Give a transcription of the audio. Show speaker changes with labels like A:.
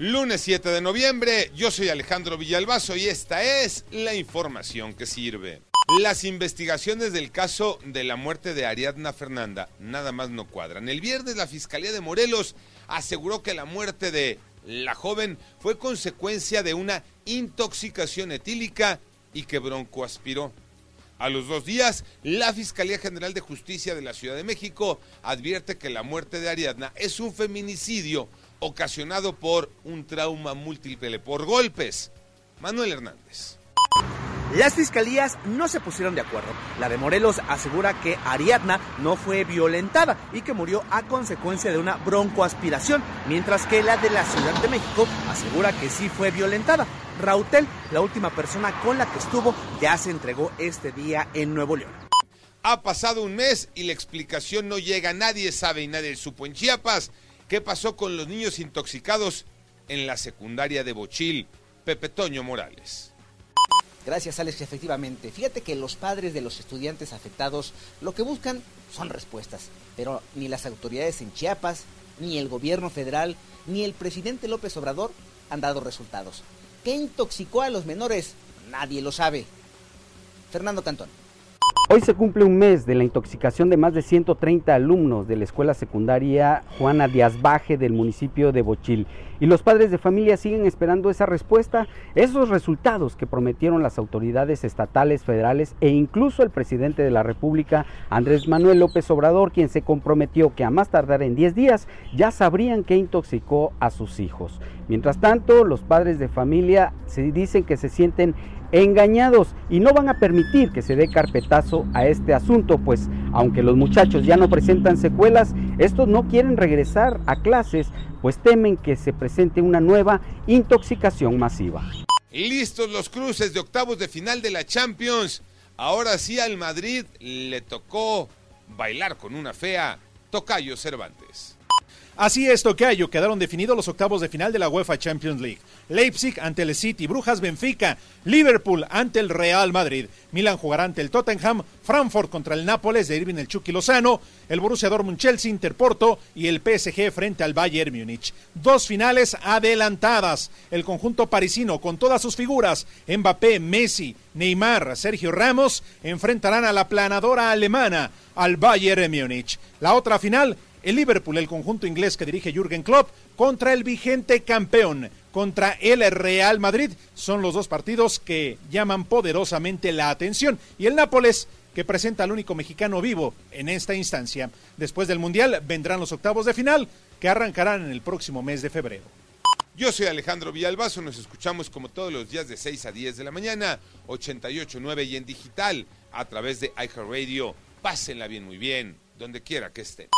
A: Lunes 7 de noviembre, yo soy Alejandro Villalbazo y esta es la información que sirve. Las investigaciones del caso de la muerte de Ariadna Fernanda nada más no cuadran. El viernes la Fiscalía de Morelos aseguró que la muerte de la joven fue consecuencia de una intoxicación etílica y que Bronco aspiró. A los dos días, la Fiscalía General de Justicia de la Ciudad de México advierte que la muerte de Ariadna es un feminicidio ocasionado por un trauma múltiple por golpes. Manuel Hernández.
B: Las fiscalías no se pusieron de acuerdo. La de Morelos asegura que Ariadna no fue violentada y que murió a consecuencia de una broncoaspiración, mientras que la de la Ciudad de México asegura que sí fue violentada. Rautel, la última persona con la que estuvo, ya se entregó este día en Nuevo León.
A: Ha pasado un mes y la explicación no llega. Nadie sabe y nadie supo en Chiapas qué pasó con los niños intoxicados en la secundaria de Bochil. Pepe Toño Morales.
C: Gracias, Alex. Efectivamente, fíjate que los padres de los estudiantes afectados lo que buscan son respuestas, pero ni las autoridades en Chiapas, ni el gobierno federal, ni el presidente López Obrador han dado resultados. ¿Qué intoxicó a los menores? Nadie lo sabe. Fernando Cantón.
D: Hoy se cumple un mes de la intoxicación de más de 130 alumnos de la escuela secundaria Juana Díaz Baje del municipio de Bochil. Y los padres de familia siguen esperando esa respuesta, esos resultados que prometieron las autoridades estatales, federales e incluso el presidente de la República, Andrés Manuel López Obrador, quien se comprometió que a más tardar en 10 días ya sabrían qué intoxicó a sus hijos. Mientras tanto, los padres de familia se dicen que se sienten engañados y no van a permitir que se dé carpetazo a este asunto, pues aunque los muchachos ya no presentan secuelas, estos no quieren regresar a clases, pues temen que se presente una nueva intoxicación masiva.
A: Listos los cruces de octavos de final de la Champions. Ahora sí al Madrid le tocó bailar con una fea Tocayo Cervantes.
E: Así es, Tocayo, quedaron definidos los octavos de final de la UEFA Champions League. Leipzig ante el City, Brujas Benfica, Liverpool ante el Real Madrid, Milan jugará ante el Tottenham, Frankfurt contra el Nápoles de Irving el Chucky Lozano, el Borussia Dortmund Chelsea Interporto y el PSG frente al Bayern Múnich. Dos finales adelantadas. El conjunto parisino con todas sus figuras, Mbappé, Messi, Neymar, Sergio Ramos, enfrentarán a la planadora alemana, al Bayern Múnich. La otra final el Liverpool, el conjunto inglés que dirige Jürgen Klopp, contra el vigente campeón, contra el Real Madrid. Son los dos partidos que llaman poderosamente la atención. Y el Nápoles, que presenta al único mexicano vivo en esta instancia. Después del Mundial vendrán los octavos de final, que arrancarán en el próximo mes de febrero.
A: Yo soy Alejandro Villalbazo, nos escuchamos como todos los días de 6 a 10 de la mañana, 88.9 y en digital, a través de iHeartRadio. Pásenla bien, muy bien, donde quiera que estén.